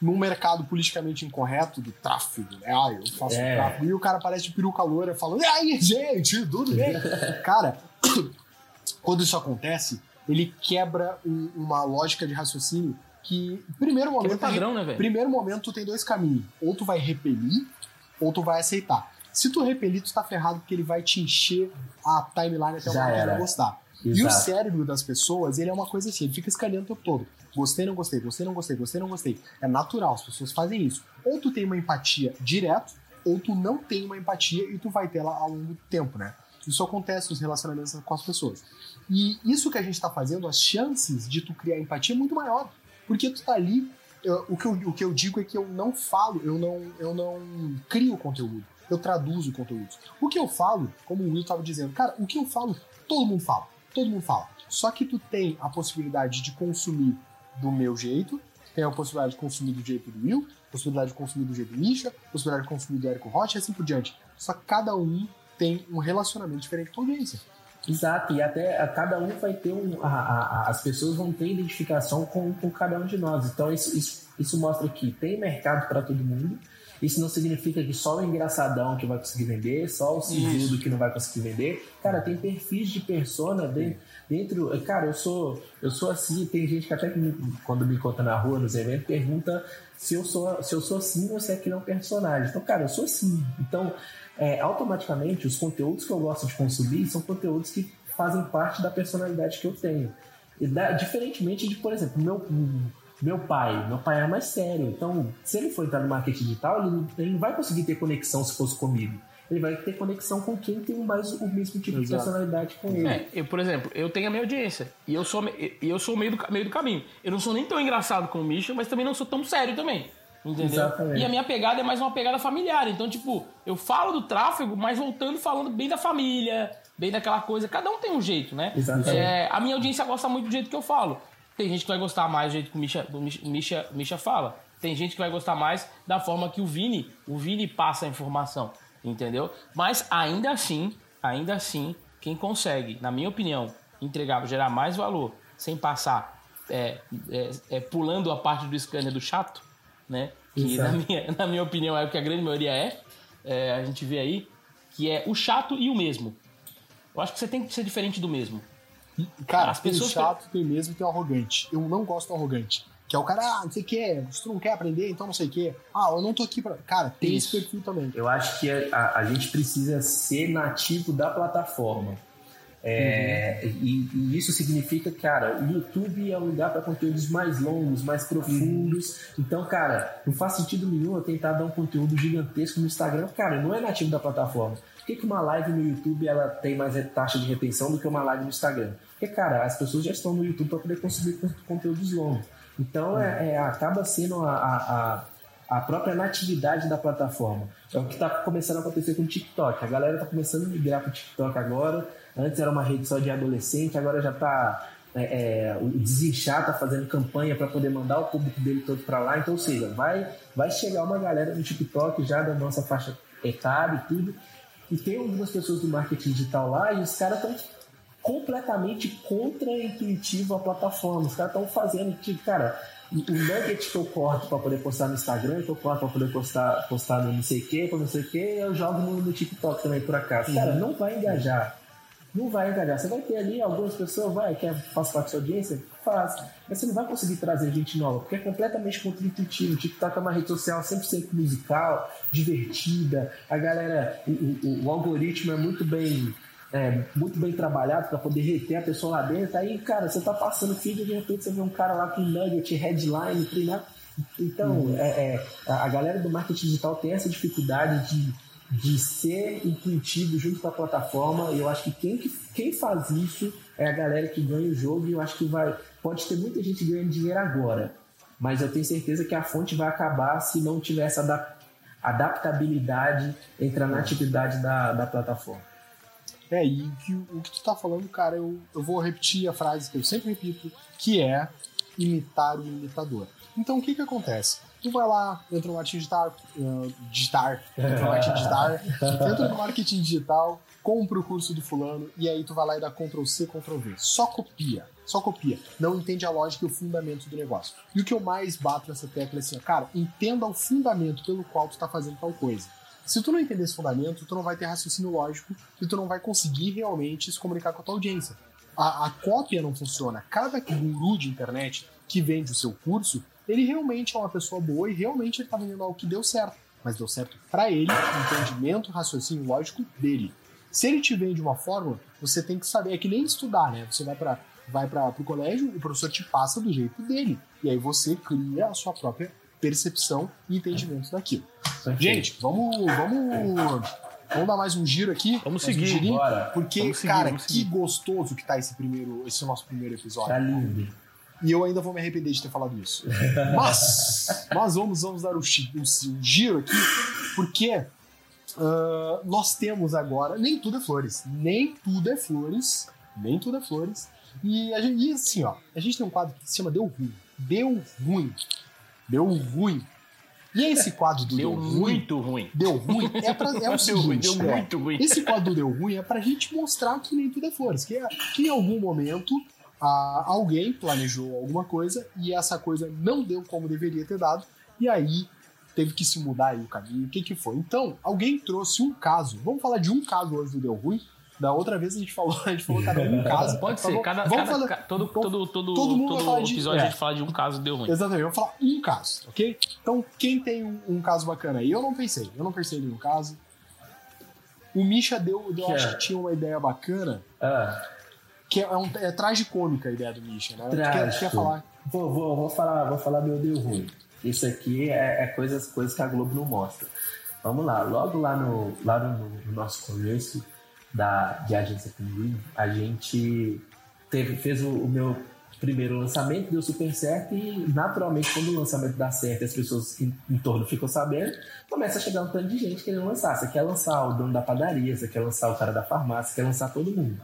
num mercado politicamente incorreto do tráfego, né? Ah, eu faço É. tráfego. E o cara aparece de peruca loura falando, e aí, gente, tudo bem? cara, quando isso acontece, ele quebra um- uma lógica de raciocínio que, primeiro Que é momento, padrão, né, velho? Primeiro momento, tu tem dois caminhos. Ou tu vai repelir, ou tu vai aceitar. Se tu repelir, tu tá ferrado porque ele vai te encher a timeline até uma hora gostar. E o Exato. cérebro das pessoas, ele é uma coisa assim, ele fica escaneando o tempo todo. Gostei, não gostei, gostei, não gostei, gostei, não gostei. É natural, as pessoas fazem isso. Ou tu tem uma empatia direto, ou tu não tem uma empatia e tu vai ter ela ao longo do tempo, né? Isso acontece nos relacionamentos com as pessoas. E isso que a gente tá fazendo, as chances de tu criar empatia é muito maior. Porque tu tá ali. eu- o, que eu, o que eu digo é que eu não falo, eu não, eu não crio conteúdo. Eu traduzo conteúdos. O que eu falo, como o Will tava dizendo, cara, o que eu falo, todo mundo fala. Todo mundo fala. Só que tu tem a possibilidade de consumir do meu jeito, tem a possibilidade de consumir do jeito do Will, possibilidade de consumir do jeito do Misha, possibilidade de consumir do Érico Rocha e assim por diante. Só que cada um tem um relacionamento diferente com a audiência. Exato, e até cada um vai ter um. a- a- a- as pessoas vão ter identificação com, com cada um de nós. Então, isso, isso, isso mostra que tem mercado para todo mundo. Isso não significa que só o engraçadão que vai conseguir vender, só o sisudo que não vai conseguir vender. Cara, tem perfis de persona dentro. Dentro cara, eu sou, eu sou assim. Tem gente que até que me- quando me encontra na rua, nos eventos, pergunta se eu sou, se eu sou assim ou se aquilo é um personagem. Então, cara, eu sou assim. Então, é, automaticamente, os conteúdos que eu gosto de consumir são conteúdos que fazem parte da personalidade que eu tenho. E da- diferentemente de, por exemplo, meu, meu pai. Meu pai é mais sério. Então, se ele for entrar no marketing digital, ele, ele não vai conseguir ter conexão se fosse comigo. Ele vai ter conexão com quem tem mais o mesmo tipo de Exato. personalidade com ele. É, eu, por exemplo, eu tenho a minha audiência. E eu sou, eu sou meio do, meio do caminho. Eu não sou nem tão engraçado como o Misha, mas também não sou tão sério também. Entendeu? Exatamente. E a minha pegada é mais uma pegada familiar. Então, tipo, eu falo do tráfego, mas voltando falando bem da família, bem daquela coisa. Cada um tem um jeito, né? Exatamente. É, a minha audiência gosta muito do jeito que eu falo. Tem gente que vai gostar mais do jeito que o Misha, do Misha, Misha, Misha fala. Tem gente que vai gostar mais da forma que o Vini, o Vini passa a informação, entendeu? Mas ainda assim, ainda assim, quem consegue, na minha opinião, entregar, gerar mais valor sem passar é, é, é, pulando a parte do scanner do chato, né? Que na minha, na minha opinião é o que a grande maioria é, é, a gente vê aí, que é o chato e o mesmo. Eu acho que você tem que ser diferente do mesmo. Cara, As tem o pessoas chato, tem mesmo e tem o arrogante. Eu não gosto do arrogante. Que é o cara, ah, não sei o que, se tu não quer aprender, então não sei o que. Ah, eu não tô aqui pra. Cara, tem Isso. esse perfil também. Eu acho que a, a gente precisa ser nativo da plataforma. É, e, e isso significa, cara, o YouTube é um lugar para conteúdos mais longos, mais profundos. Então, cara, não faz sentido nenhum eu tentar dar um conteúdo gigantesco no Instagram. Cara, não é nativo da plataforma. Por que, que uma live no YouTube ela tem mais taxa de retenção do que uma live no Instagram? Porque, cara, as pessoas já estão no YouTube para poder consumir con- conteúdos longos. Então, é, é, acaba sendo a- a- a própria natividade da plataforma. É o que está começando a acontecer com o TikTok. A galera está começando a migrar para o TikTok agora. Antes era uma rede só de adolescente, agora já está. o Desinchar está fazendo campanha para poder mandar o público dele todo para lá. Então, ou seja, vai, vai chegar uma galera no TikTok já da nossa faixa etária e tudo. E tem algumas pessoas do marketing digital lá e os caras estão completamente contra-intuitivo a plataforma. Os caras estão fazendo, tipo, cara, o nugget que eu corto para poder postar no Instagram, que eu corto para poder postar, postar no não sei o que, para não sei o que, eu jogo no, no TikTok também, por acaso. Cara, não vai engajar. não vai engajar. Você vai ter ali algumas pessoas, vai, quer fazer parte da sua audiência? Faz. Mas você não vai conseguir trazer gente nova, porque é completamente contra-intuitivo. O TikTok é uma rede social 100% musical, divertida. A galera, o, o, o algoritmo é muito bem é, muito bem trabalhado para poder reter a pessoa lá dentro. Aí, cara, você tá passando feed e de repente você vê um cara lá com nugget, headline, treinar. Então, uhum. é, é, a galera do marketing digital tem essa dificuldade de, de ser intuitivo junto com a plataforma. E eu acho que quem, quem faz isso é a galera que ganha o jogo. E eu acho que vai, pode ter muita gente ganhando dinheiro agora. Mas eu tenho certeza que a fonte vai acabar se não tiver essa adaptabilidade entre a natividade da, da plataforma. É, e que, o que tu tá falando, cara, eu, eu vou repetir a frase que eu sempre repito, que é imitar o imitador. Então o que que acontece? Tu vai lá, entra no marketing digital, uh, digital, entra no marketing digital, entra no marketing digital, compra o curso do fulano e aí tu vai lá e dá Ctrl C, Ctrl V. Só copia, só copia. Não entende a lógica e o fundamento do negócio. E o que eu mais bato nessa tecla é assim, cara, entenda o fundamento pelo qual tu tá fazendo tal coisa. Se tu não entender esse fundamento, tu não vai ter raciocínio lógico e tu não vai conseguir realmente se comunicar com a tua audiência. A, a cópia não funciona. Cada guru de internet que vende o seu curso, ele realmente é uma pessoa boa e realmente ele tá vendendo algo que deu certo. Mas deu certo para ele, entendimento, raciocínio lógico dele. Se ele te vende uma fórmula, você tem que saber, é que nem estudar, né? Você vai para vai para o colégio, o professor te passa do jeito dele. E aí você cria a sua própria percepção e entendimento daquilo. Perfeito. Gente, vamos, vamos, vamos dar mais um giro aqui. Vamos seguir, um bora. Porque, vamos seguir, cara, que gostoso que tá esse primeiro, esse nosso primeiro episódio. Tá lindo. E eu ainda vou me arrepender de ter falado isso. Mas, mas vamos, vamos dar o, o, o giro aqui, porque uh, nós temos agora. Nem tudo é flores. Nem tudo é flores. Nem tudo é flores. E, a gente, e assim, ó, a gente tem um quadro que se chama Deu Ruim. Deu Ruim. Deu ruim. E esse quadro do deu, deu muito ruim. Deu ruim é, pra, é o deu seguinte. Ruim, deu muito é, ruim. Esse quadro do deu ruim é pra gente mostrar que nem tudo é flores. Que, é, que em algum momento a, alguém planejou alguma coisa e essa coisa não deu como deveria ter dado. E aí teve que se mudar aí o caminho. O que, que foi? Então, alguém trouxe um caso. Vamos falar de um caso hoje do Deu Ruim da outra vez a gente falou, a gente falou cada um caso. Pode ser, cada, vamos cada, falar, todo, todo, todo, todo, mundo todo falar episódio de, a gente fala de um caso deu ruim. Exatamente, vamos falar um caso, ok? Então, quem tem um, um, caso bacana aí? Eu não pensei, eu não pensei em nenhum caso. O Misha deu, deu acho é? que tinha uma ideia bacana. Ah. Que é, um, é tragicômica a ideia do Misha, né? Trágico. Quer, quer falar? Vou, vou, vou falar? Vou falar meu deu ruim. Isso aqui é, é, coisas, coisas que a Globo não mostra. Vamos lá, logo lá no, lá no, no nosso começo, da, de agência Pinguim, a gente teve, fez o, o, meu primeiro lançamento, deu super certo e naturalmente quando o lançamento dá certo as pessoas em, em, torno ficam sabendo, começa a chegar um tanto de gente querendo lançar. Você quer lançar o dono da padaria, você quer lançar o cara da farmácia, quer lançar todo mundo.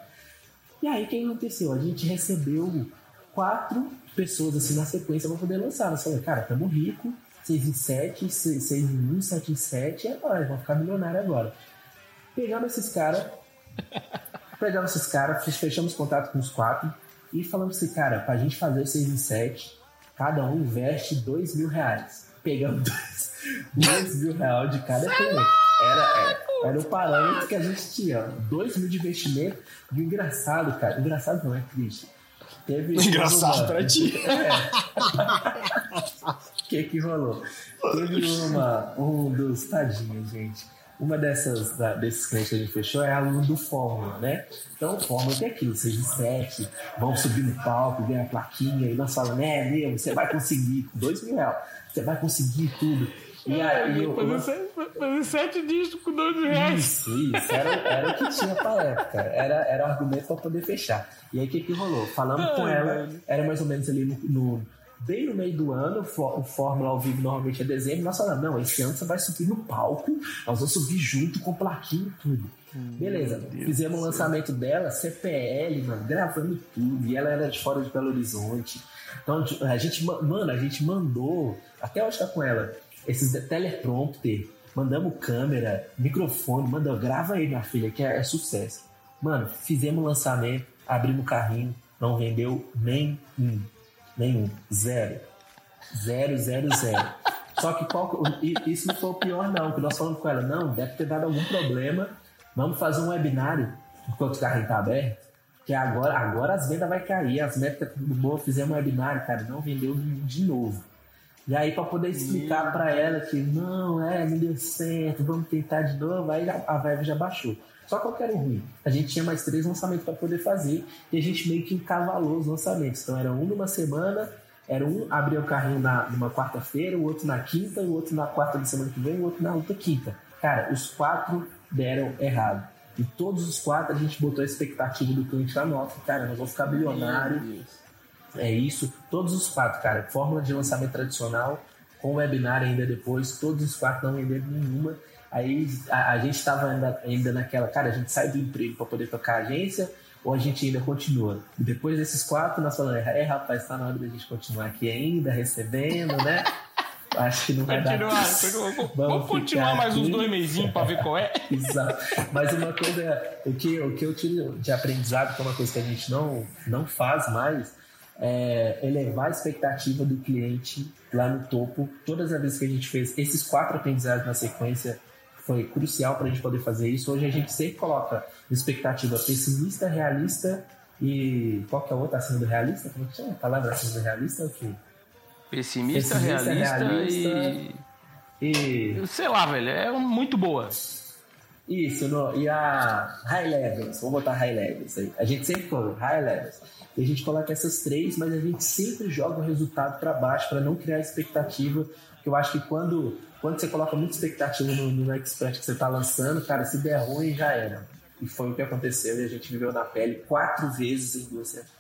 E aí o que aconteceu? A gente recebeu quatro pessoas assim na sequência para poder lançar. Nós falamos, cara, estamos ricos, 6 em 7, 6 em 1, 7 em 7, é nóis, vamos ficar milionário agora. Pegamos esses caras, Pegamos esses caras, fechamos contato com os quatro e falamos assim, cara, pra gente fazer o 6 em 7, cada um investe 2 mil reais. Pegamos 2 mil reais de cada cliente. Era, era, era o parâmetro que a gente tinha. 2 mil de investimento. E o engraçado, cara, engraçado não é triste. Teve engraçado uma... pra ti. O é. que que rolou? Teve uma, um dos tadinhos, gente uma dessas, da, desses clientes que a gente fechou é aluno do Fórmula, né? Então, Fórmula tem aquilo, e sete, vão subir no palco, ganhar a plaquinha, e nós falamos, é mesmo, você vai conseguir, dois mil reais, você vai conseguir tudo. E aí eu, fazer, fazer sete discos com dois reais. Isso, isso. Era, era o que tinha pra época. Era, era o argumento pra poder fechar. E aí o que, que rolou? Falando com ela, era mais ou menos ali no, no bem no meio do ano, o Fórmula ao vivo normalmente é dezembro, nós falamos, não, esse ano você vai subir no palco, nós vamos subir junto com plaquinha e tudo. Hum, Beleza, fizemos o lançamento dela, CPL, mano, gravando tudo, e ela era de fora de Belo Horizonte. Então, a gente, mano, a gente mandou, até hoje tá com ela, esses teleprompter, mandamos câmera, microfone, mandou, grava aí, minha filha, que é, é sucesso. Mano, fizemos o lançamento, abrimos o carrinho, não vendeu nem um. Nenhum. Zero. Zero, zero, zero. Só que qual, isso não foi o pior, não. Que nós falamos com ela, não, deve ter dado algum problema. Vamos fazer um webinário. enquanto o carrinho tá aberto, que agora, agora as vendas vai cair, as metas do boa fizemos um webinar, cara, não vendeu de novo. E aí, para poder explicar para ela que não, é, não deu certo, vamos tentar de novo, aí a vibe já baixou. Só que era ruim. A gente tinha mais três lançamentos para poder fazer e a gente meio que encavalou os lançamentos. Então era um numa semana, era um abrir o carrinho na, numa quarta-feira, o outro na quinta, o outro na quarta da semana que vem, o outro na outra quinta. Cara, os quatro deram errado. E todos os quatro a gente botou a expectativa do cliente lá no Cara, nós vamos ficar bilionário. É isso. Todos os quatro, cara. Fórmula de lançamento tradicional, com webinar ainda depois. Todos os quatro não venderam nenhuma. Aí a, a gente estava ainda, ainda naquela, cara, a gente sai do emprego para poder tocar a agência ou a gente ainda continua? E depois desses quatro, nós falamos, é, rapaz, está na hora da gente continuar aqui ainda, recebendo, né? Acho que não vai continuar, dar. Vamos, vamos continuar mais aqui. uns dois meizinhos para ver qual é. Exato. Mas uma coisa, o que, o que eu tiro de aprendizado, que é uma coisa que a gente não, não faz mais, é elevar a expectativa do cliente lá no topo. Todas as vezes que a gente fez esses quatro aprendizados na sequência, foi crucial para a gente poder fazer isso. Hoje a gente sempre coloca expectativa pessimista, realista e qual que é a outra acima do realista? Como é que chama a palavra acima do realista? É o quê? Pessimista, pessimista realista, realista e... e... Sei lá, velho, é muito boa. Isso, no, e a high levels, vamos botar high levels aí. A gente sempre coloca high levels. E a gente coloca essas três, mas a gente sempre joga o resultado para baixo para não criar expectativa. Que eu acho que quando quando você coloca muita expectativa no, no expert que você está lançando, cara, se der ruim, já era. E foi o que aconteceu e a gente viveu na pele quatro vezes em duas semanas.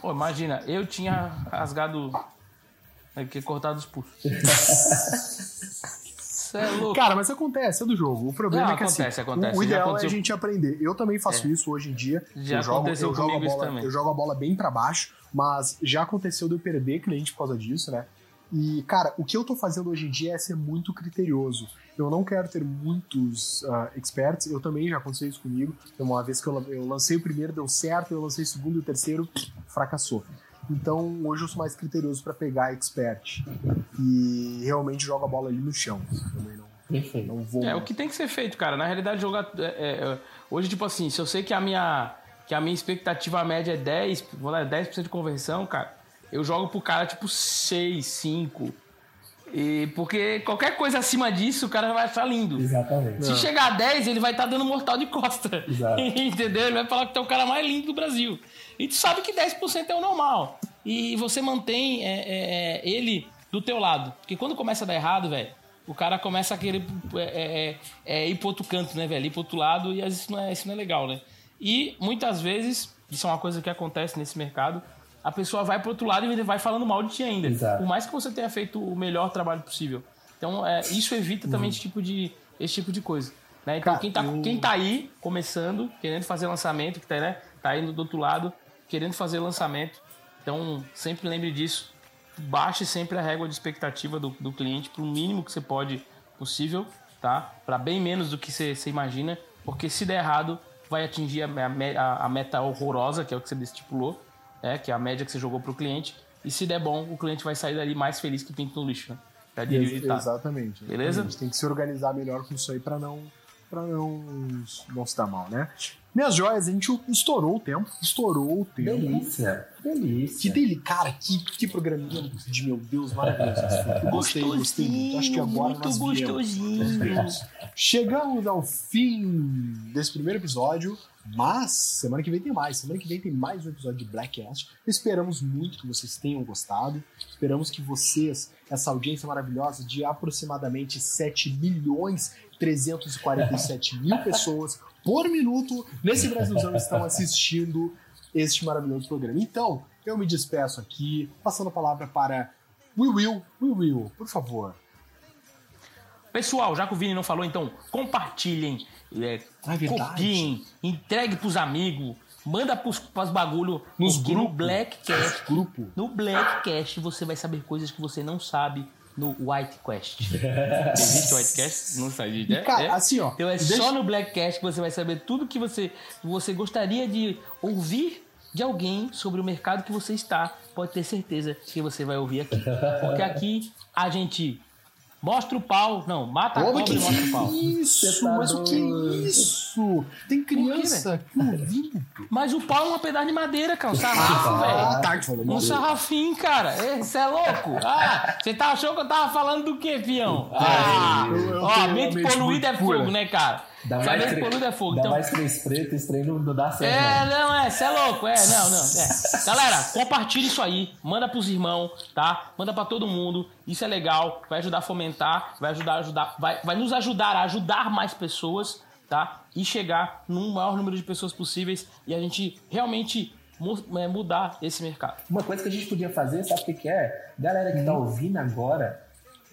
Pô, imagina, eu tinha rasgado. Aqui, cortado os pulsos. é louco. Cara, mas acontece, é do jogo. O problema Não, é que acontece, assim, acontece. o ideal é a gente aprender. Eu também faço é. isso hoje em dia. Já eu jogo, aconteceu eu jogo a bola. Eu jogo a bola bem para baixo, mas já aconteceu de eu perder cliente por causa disso, né? E, cara, o que eu tô fazendo hoje em dia é ser muito criterioso. Eu não quero ter muitos uh, experts, eu também já aconteceu isso comigo. Uma vez que eu, eu lancei o primeiro, deu certo, eu lancei o segundo e o terceiro, fracassou. Então, hoje eu sou mais criterioso para pegar expert. E realmente jogo a bola ali no chão. Também não, não vou. É, o que tem que ser feito, cara. Na realidade, jogar. É, é, hoje, tipo assim, se eu sei que a minha, que a minha expectativa média é 10, vou lá, 10% de conversão, cara eu jogo pro cara tipo 6, 5. E porque qualquer coisa acima disso, o cara vai achar lindo. Exatamente. Se Não. chegar a 10, ele vai estar tá dando mortal de costa. Exato. Entendeu? Ele vai falar que tu é o cara mais lindo do Brasil. E tu sabe que 10% é o normal. E você mantém é, é, é, ele do teu lado. Porque quando começa a dar errado, velho, o cara começa a querer é, é, é, ir pro outro canto, né, velho? Ir pro outro lado e isso não, é, isso não é legal, né? E muitas vezes, isso é uma coisa que acontece nesse mercado, a pessoa vai pro outro lado e vai falando mal de ti ainda. Exato. Por mais que você tenha feito o melhor trabalho possível. Então, é, isso evita também Uhum. esse, tipo de, esse tipo de coisa. Né? Então, quem, tá, quem tá aí, começando, querendo fazer lançamento, que tá, né, tá indo do outro lado, querendo fazer lançamento. Então, sempre lembre disso. Baixe sempre a régua de expectativa do, do cliente para o mínimo que você pode possível, tá? Para bem menos do que você, você imagina, porque se der errado, vai atingir a, a- a meta horrorosa, que é o que você estipulou, né? que é a média que você jogou para o cliente. E se der bom, o cliente vai sair dali mais feliz que pinto no lixo, né? Ex- exatamente. Beleza? A gente tem que se organizar melhor com isso aí para não não não se dar mal, né? Minhas joias, a gente estourou o tempo, estourou o tempo. Delícia. Que Delícia. dele, cara, que, que programinha de meu Deus, maravilhoso. Eu gostei, gostei muito. Acho que agora muito nós viemos. gostosinho. Chegamos ao fim desse primeiro episódio, mas semana que vem tem mais. Semana que vem tem mais um episódio de Blackcast. Esperamos muito que vocês tenham gostado. Esperamos que vocês, essa audiência maravilhosa de aproximadamente 7 milhões 347 mil pessoas por minuto nesse Brasilzão estão assistindo este maravilhoso programa. Então, eu me despeço aqui, passando a palavra para Will Will, Will Will, por favor. Pessoal, já que o Vini não falou, então compartilhem, é, Ah, é copiem, entregue pros amigos, manda pros, pros bagulho Nos porque no grupos. Blackcast. Grupo. No Blackcast você vai saber coisas que você não sabe no White Quest. Existe o White Quest? Não sabia, né? Cara, É? assim, ó. Então é deixa- só no Blackcast que você vai saber tudo que você, você gostaria de ouvir de alguém sobre o mercado que você está. Pode ter certeza que você vai ouvir aqui. Porque aqui a gente Mostra o pau. Não, mata a cobra e mostra o pau. que isso? Tá mas o que é isso? Tem criança aqui ouvindo. Mas o pau é um pedaço de madeira, cara. Um sarrafo, velho. Ah, tá, que falou Um sarrafinho, cara. Você é louco? Ah, você tá achando que eu tava falando do quê, fião? Ah, eu- eu ó, uma mente poluída é fogo, né, cara? Dá mais, três- poluída é fogo. dá Então, mais três pretos, esse trem não, não dá certo. É, não. não, é, você é louco, é, não, não. É. Galera, compartilha isso aí, manda pros irmãos, tá? Manda pra todo mundo. Isso é legal, vai ajudar a fomentar, vai ajudar a ajudar, vai, vai nos ajudar a ajudar mais pessoas, tá? E chegar num maior número de pessoas possíveis e a gente realmente é, mudar esse mercado. Uma coisa que a gente podia fazer, sabe o que, é? Galera que tá Hum. ouvindo agora,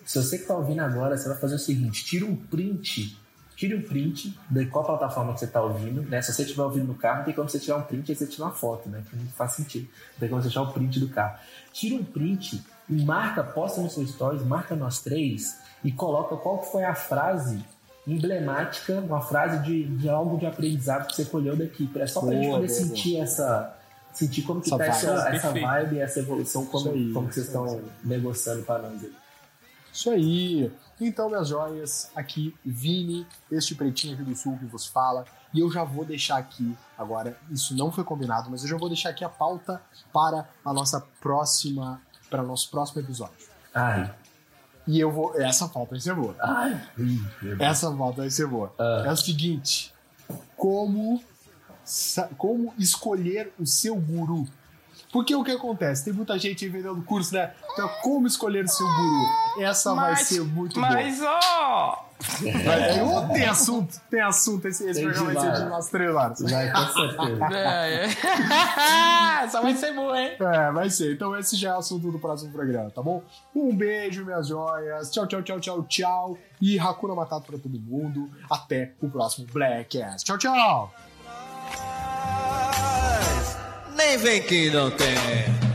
se você que tá ouvindo agora, você vai fazer o seguinte: tira um print. Tire um print de qual plataforma que você tá ouvindo, né? Se você estiver ouvindo no carro, não tem como você tirar um print e você tirar uma foto, né? Que não faz sentido. Não tem como você tirar o print do carro. Tira um print e marca, posta no seu stories, marca nós três e coloca qual que foi a frase emblemática, uma frase de, de algo de aprendizado que você colheu daqui. É só pra gente Boa, poder boa, sentir essa. Sentir como que Essa tá essa, vibe. essa Perfeito. vibe, essa evolução, como, como que vocês estão negociando para nós aí. Isso aí. Então, minhas joias, aqui, Vini, este pretinho aqui do sul que vos fala. E eu já vou deixar aqui, agora, isso não foi combinado, mas eu já vou deixar aqui a pauta para a nossa próxima, para o nosso próximo episódio. Ai, E eu vou. Essa pauta vai ser boa. ai. Essa pauta vai ser boa. Ah. É o seguinte: como, como escolher o seu guru? Porque o que acontece? Tem muita gente aí vendendo curso, né? Então, como escolher o seu guru? Essa vai ser muito boa. mas ó, É, ô, tem assunto, tem assunto. Esse, esse Tem programa vai ser de umas três horas. Vai, com certeza. é, é. Essa vai ser boa, hein? É, vai ser. Então esse já é o assunto do próximo programa, tá bom? Um beijo, minhas joias. Tchau, tchau, tchau, tchau, tchau. E Hakuna Matata pra todo mundo. Até o próximo Black Ass. Tchau, tchau. Vem que não tem.